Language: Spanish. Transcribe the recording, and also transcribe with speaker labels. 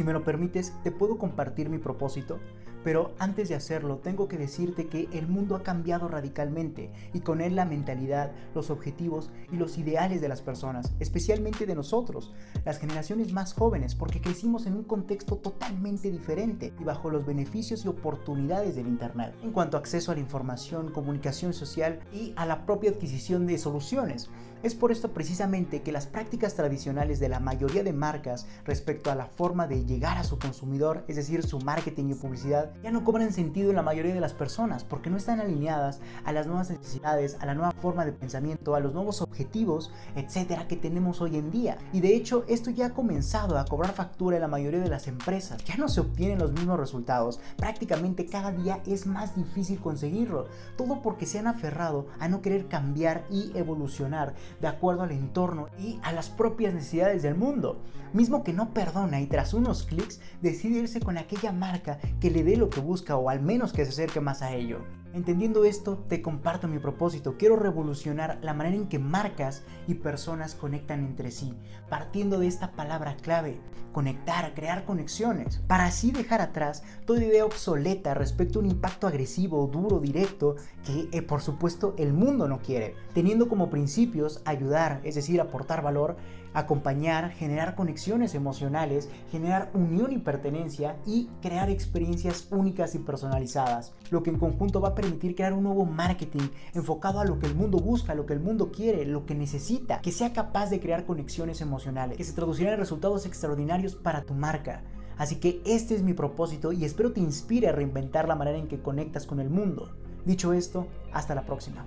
Speaker 1: Si me lo permites, te puedo compartir mi propósito, pero antes de hacerlo tengo que decirte que el mundo ha cambiado radicalmente y con él la mentalidad, los objetivos y los ideales de las personas, especialmente de nosotros, las generaciones más jóvenes, porque crecimos en un contexto totalmente diferente y bajo los beneficios y oportunidades del Internet, en cuanto a acceso a la información, comunicación social y a la propia adquisición de soluciones. Es por esto precisamente que las prácticas tradicionales de la mayoría de marcas respecto a la forma de llegar a su consumidor, es decir, su marketing y publicidad, ya no cobran sentido en la mayoría de las personas porque no están alineadas a las nuevas necesidades, a la nueva forma de pensamiento, a los nuevos objetivos, etcétera, que tenemos hoy en día. Y de hecho, esto ya ha comenzado a cobrar factura en la mayoría de las empresas. Ya no se obtienen los mismos resultados. Prácticamente cada día es más difícil conseguirlo. Todo porque se han aferrado a no querer cambiar y evolucionar de acuerdo al entorno y a las propias necesidades del mundo. Mismo que no perdona y tras unos clics decide irse con aquella marca que le dé lo que busca o al menos que se acerque más a ello. Entendiendo esto, te comparto mi propósito. Quiero revolucionar la manera en que marcas y personas conectan entre sí, partiendo de esta palabra clave, conectar, crear conexiones, para así dejar atrás toda idea obsoleta respecto a un impacto agresivo, duro, directo, que eh, por supuesto el mundo no quiere, teniendo como principios ayudar, es decir, aportar valor, acompañar, generar conexiones emocionales, generar unión y pertenencia y crear experiencias únicas y personalizadas, lo que en conjunto va a permitir crear un nuevo marketing enfocado a lo que el mundo busca, lo que el mundo quiere, lo que necesita, que sea capaz de crear conexiones emocionales, que se traducirán en resultados extraordinarios para tu marca. Así que este es mi propósito y espero te inspire a reinventar la manera en que conectas con el mundo. Dicho esto, hasta la próxima.